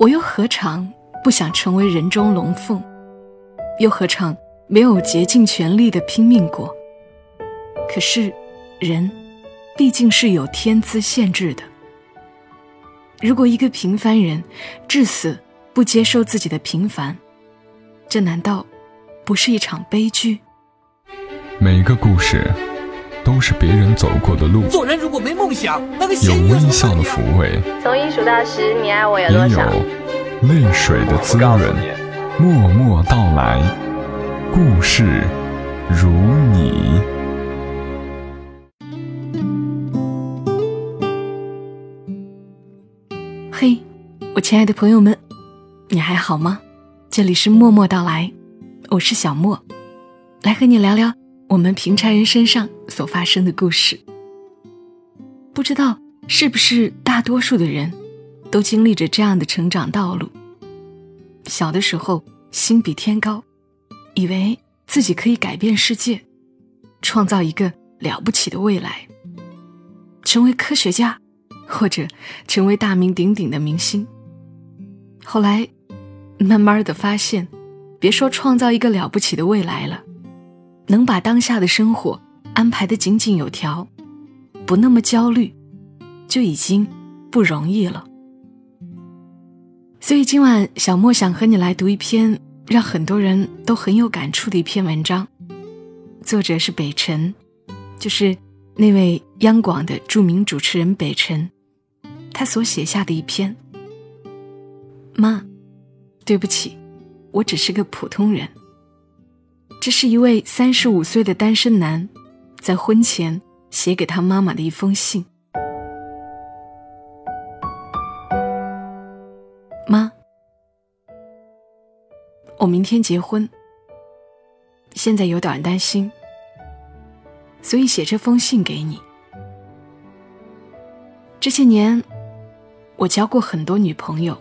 我又何尝不想成为人中龙凤？又何尝没有竭尽全力的拼命过？可是，人毕竟是有天资限制的。如果一个平凡人至死不接受自己的平凡，这难道不是一场悲剧？每一个故事都是别人走过的路。做人如果没梦想，那个有微笑的抚慰，从一数到十，你爱我有多少？有泪水的滋润。默默到来，故事如你。嘿，我亲爱的朋友们，你还好吗？这里是默默到来，我是小莫，来和你聊聊我们平常人身上所发生的故事。不知道是不是大多数的人都经历着这样的成长道路？小的时候心比天高，以为自己可以改变世界，创造一个了不起的未来，成为科学家。或者成为大名鼎鼎的明星。后来，慢慢的发现，别说创造一个了不起的未来了，能把当下的生活安排的井井有条，不那么焦虑，就已经不容易了。所以今晚小莫想和你来读一篇让很多人都很有感触的一篇文章，作者是北辰，就是那位央广的著名主持人北辰。他所写下的一篇。妈，对不起，我只是个普通人。这是一位三十五岁的单身男，在婚前写给他妈妈的一封信。妈，我明天结婚，现在有点担心，所以写这封信给你。这些年。我交过很多女朋友，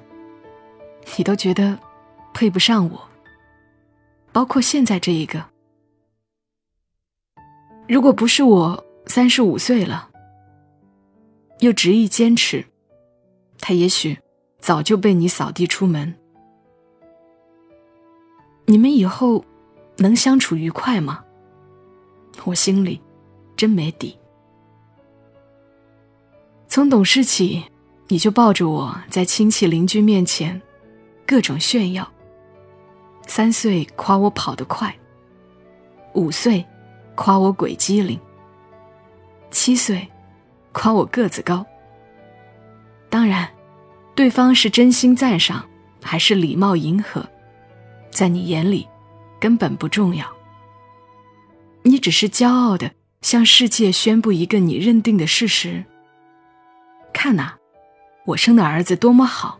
你都觉得配不上我，包括现在这一个。如果不是我三十五岁了，又执意坚持，他也许早就被你扫地出门。你们以后能相处愉快吗？我心里真没底。从懂事起。你就抱着我在亲戚邻居面前，各种炫耀。三岁夸我跑得快，五岁夸我鬼机灵，七岁夸我个子高。当然，对方是真心赞赏还是礼貌迎合，在你眼里根本不重要。你只是骄傲的向世界宣布一个你认定的事实。看呐。我生的儿子多么好，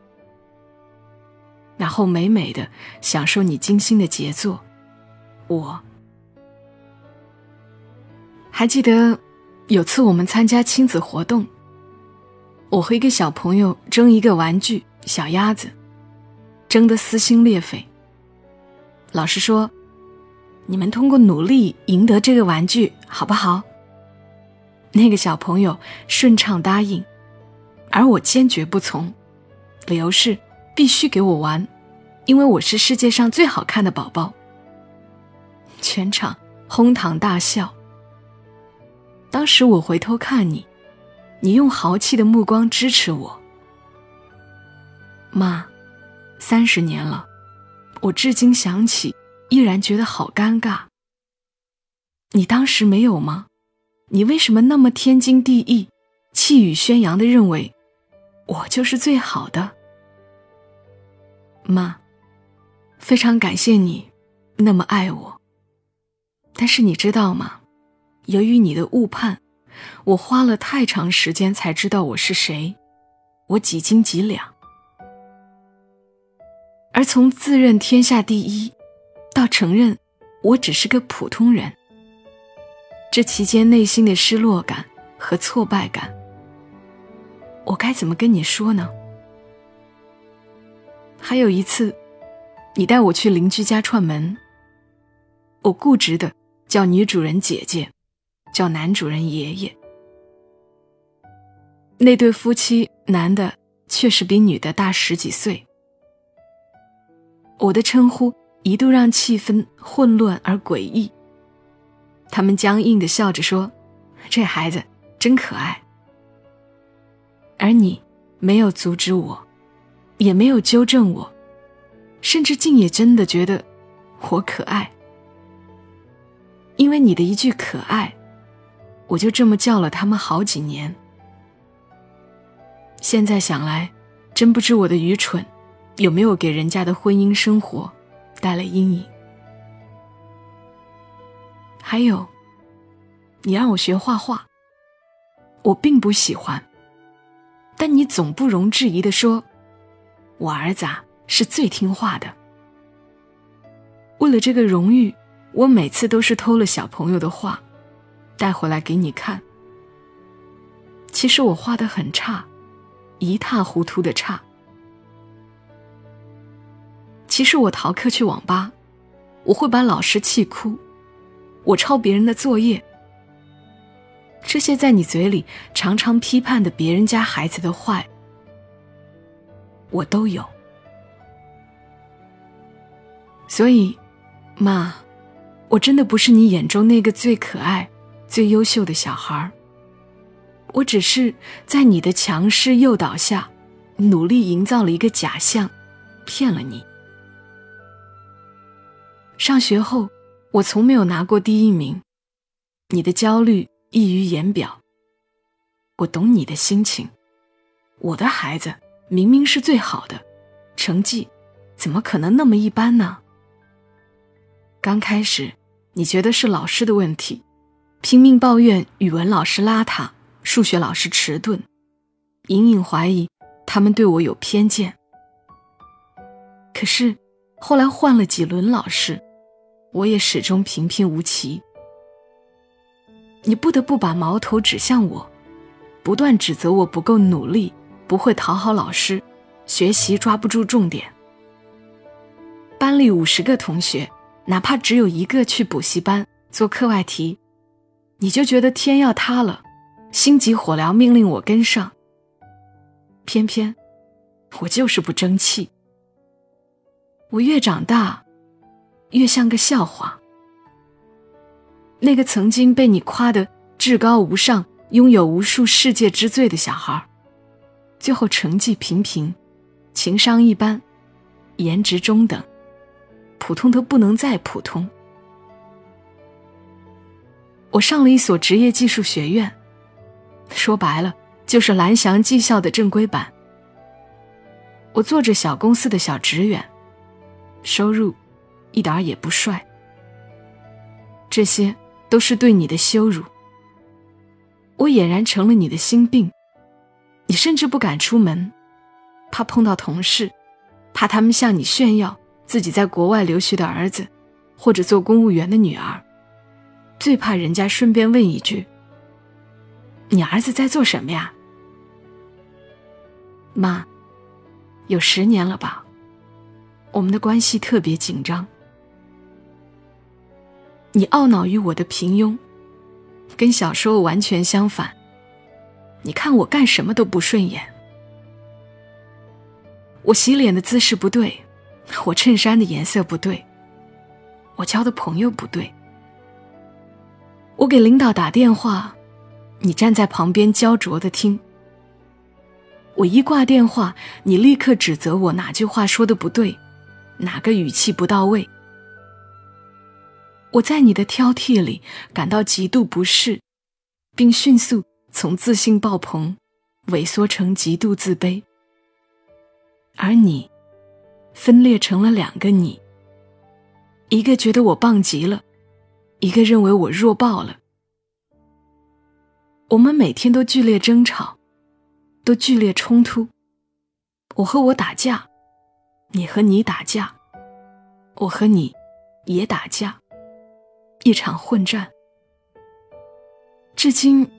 然后美美的享受你精心的杰作。我还记得有次我们参加亲子活动，我和一个小朋友争一个玩具小鸭子，争得撕心裂肺。老师说：“你们通过努力赢得这个玩具，好不好？”那个小朋友顺畅答应。而我坚决不从，理由是必须给我玩，因为我是世界上最好看的宝宝。全场哄堂大笑。当时我回头看你，你用豪气的目光支持我。妈，三十年了，我至今想起依然觉得好尴尬。你当时没有吗？你为什么那么天经地义、气宇轩扬的认为？我就是最好的，妈，非常感谢你那么爱我。但是你知道吗？由于你的误判，我花了太长时间才知道我是谁，我几斤几两。而从自认天下第一，到承认我只是个普通人，这期间内心的失落感和挫败感。我该怎么跟你说呢？还有一次，你带我去邻居家串门，我固执的叫女主人姐姐，叫男主人爷爷。那对夫妻，男的确实比女的大十几岁，我的称呼一度让气氛混乱而诡异。他们僵硬的笑着说：“这孩子真可爱。”而你没有阻止我，也没有纠正我，甚至竟也真的觉得我可爱。因为你的一句“可爱”，我就这么叫了他们好几年。现在想来，真不知我的愚蠢有没有给人家的婚姻生活带来阴影。还有，你让我学画画，我并不喜欢。但你总不容置疑的说，我儿子啊是最听话的。为了这个荣誉。我每次都是偷了小朋友的画，带回来给你看。其实我画的很差，一塌糊涂的差。其实我逃课去网吧，我会把老师气哭。我抄别人的作业，这些在你嘴里常常批判的别人家孩子的坏，我都有。所以，妈。我真的不是你眼中那个最可爱、最优秀的小孩儿。我只是在你的强势诱导下，努力营造了一个假象，骗了你。上学后，我从没有拿过第一名，你的焦虑溢于言表。我懂你的心情，我的孩子明明是最好的，成绩怎么可能那么一般呢？刚开始。你觉得是老师的问题，拼命抱怨语文老师邋遢，数学老师迟钝，隐隐怀疑他们对我有偏见。可是后来换了几轮老师，我也始终平平无奇。你不得不把矛头指向我，不断指责我不够努力，不会讨好老师，学习抓不住重点。班里五十个同学。哪怕只有一个去补习班做课外题，你就觉得天要塌了，心急火燎命令我跟上。偏偏我就是不争气。我越长大，越像个笑话。那个曾经被你夸得至高无上、拥有无数世界之最的小孩，最后成绩平平，情商一般，颜值中等。普通的不能再普通。我上了一所职业技术学院，说白了就是蓝翔技校的正规版。我做着小公司的小职员，收入一点也不帅。这些都是对你的羞辱。我俨然成了你的心病，你甚至不敢出门，怕碰到同事，怕他们向你炫耀。自己在国外留学的儿子，或者做公务员的女儿，最怕人家顺便问一句：“你儿子在做什么呀？”妈，有十年了吧？我们的关系特别紧张。你懊恼于我的平庸，跟小时候完全相反。你看我干什么都不顺眼，我洗脸的姿势不对。我衬衫的颜色不对，我交的朋友不对。我给领导打电话，你站在旁边焦灼的听。我一挂电话，你立刻指责我哪句话说的不对，哪个语气不到位。我在你的挑剔里感到极度不适，并迅速从自信爆棚萎缩成极度自卑，而你。分裂成了两个你，一个觉得我棒极了，一个认为我弱爆了。我们每天都剧烈争吵，都剧烈冲突。我和我打架，你和你打架，我和你也打架，一场混战。至今，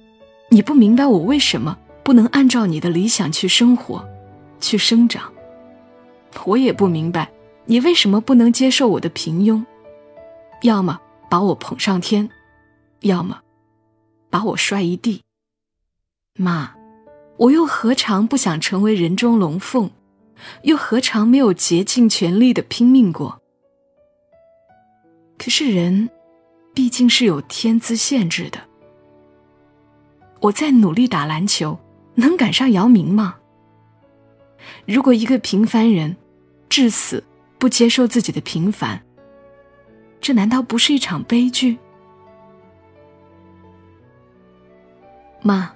你不明白我为什么不能按照你的理想去生活，去生长。我也不明白，你为什么不能接受我的平庸？要么把我捧上天，要么把我摔一地。妈，我又何尝不想成为人中龙凤，又何尝没有竭尽全力的拼命过？可是人，毕竟是有天资限制的。我在努力打篮球，能赶上姚明吗？如果一个平凡人，至死不接受自己的平凡，这难道不是一场悲剧？妈，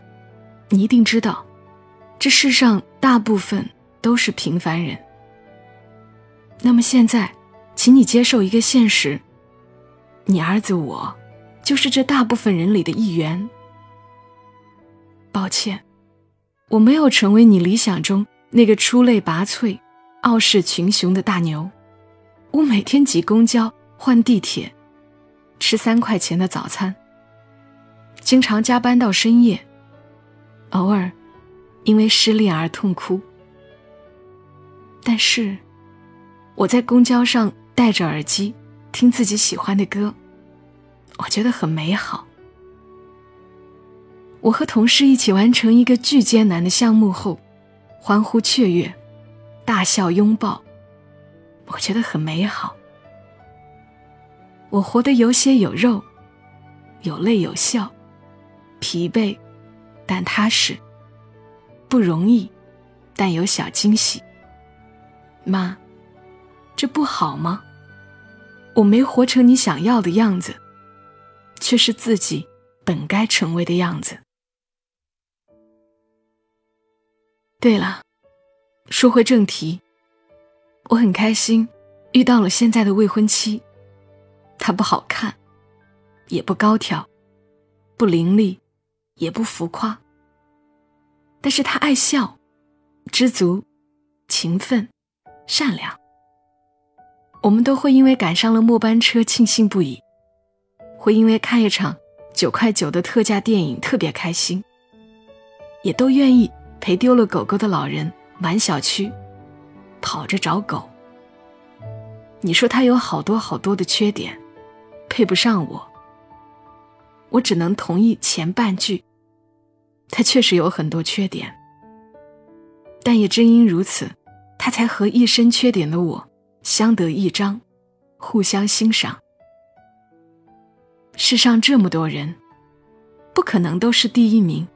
你一定知道，这世上大部分都是平凡人。那么现在，请你接受一个现实：你儿子我，就是这大部分人里的一员。抱歉，我没有成为你理想中那个出类拔萃、傲视群雄的大牛。我每天挤公交、换地铁，吃三块钱的早餐。经常加班到深夜，偶尔因为失恋而痛哭。但是，我在公交上戴着耳机听自己喜欢的歌，我觉得很美好。我和同事一起完成一个巨艰难的项目后，欢呼雀跃，大笑拥抱，我觉得很美好。我活得有血有肉，有泪有笑。疲惫，但踏实；不容易，但有小惊喜。妈，这不好吗？我没活成你想要的样子，却是自己本该成为的样子。对了，说回正题，我很开心遇到了现在的未婚妻。她不好看，也不高挑，不伶俐。也不浮夸，但是他爱笑，知足，勤奋，善良。我们都会因为赶上了末班车庆幸不已，会因为看一场九块九的特价电影特别开心，也都愿意陪丢了狗狗的老人满小区跑着找狗。你说他有好多好多的缺点，配不上我。我只能同意前半句。他确实有很多缺点，但也正因如此，他才和一身缺点的我相得益彰，互相欣赏。世上这么多人，不可能都是第一名，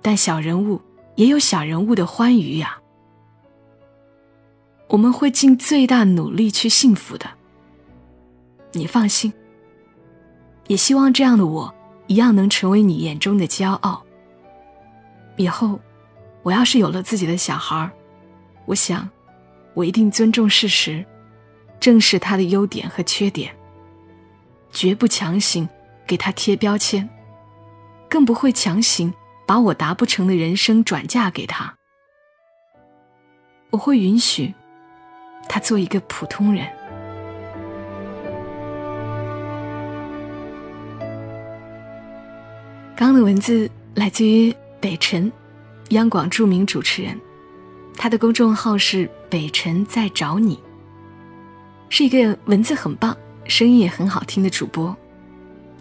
但小人物也有小人物的欢愉呀。我们会尽最大努力去幸福的，你放心。也希望这样的我，一样能成为你眼中的骄傲。以后，我要是有了自己的小孩儿，我想，我一定尊重事实，正视他的优点和缺点，绝不强行给他贴标签，更不会强行把我达不成的人生转嫁给他。我会允许他做一个普通人。刚刚的文字来自于北辰，央广著名主持人，他的公众号是“北辰在找你”，是一个文字很棒、声音也很好听的主播。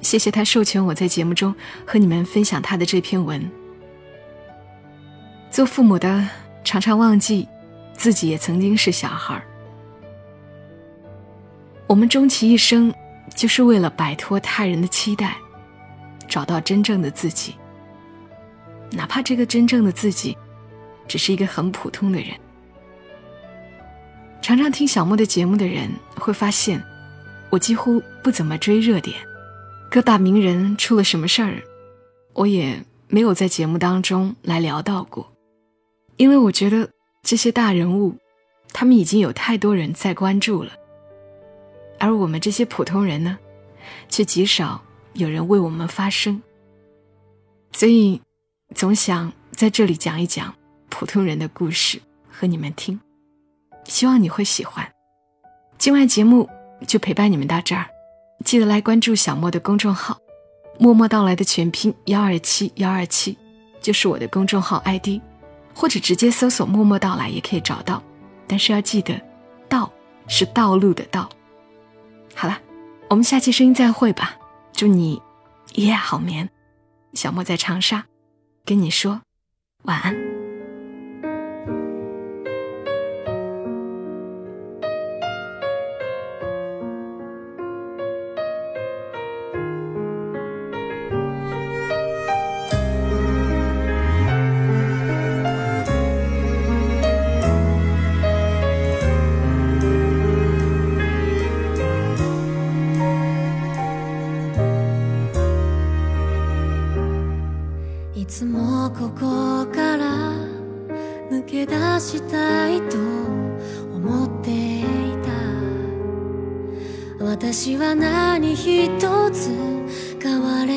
谢谢他授权我在节目中和你们分享他的这篇文。做父母的常常忘记自己也曾经是小孩儿，我们终其一生就是为了摆脱他人的期待。找到真正的自己，哪怕这个真正的自己，只是一个很普通的人。常常听小莫的节目的人会发现，我几乎不怎么追热点，各大名人出了什么事儿，我也没有在节目当中来聊到过，因为我觉得这些大人物，他们已经有太多人在关注了，而我们这些普通人呢，却极少。有人为我们发声，所以总想在这里讲一讲普通人的故事和你们听，希望你会喜欢。今晚节目就陪伴你们到这儿，记得来关注小莫的公众号“默默到来”的全拼幺二七幺二七，就是我的公众号 ID，或者直接搜索“默默到来”也可以找到。但是要记得，道是道路的道。好了，我们下期声音再会吧。祝你一夜好眠，小莫在长沙，跟你说晚安。したいと思っていた。私は何一つ変われ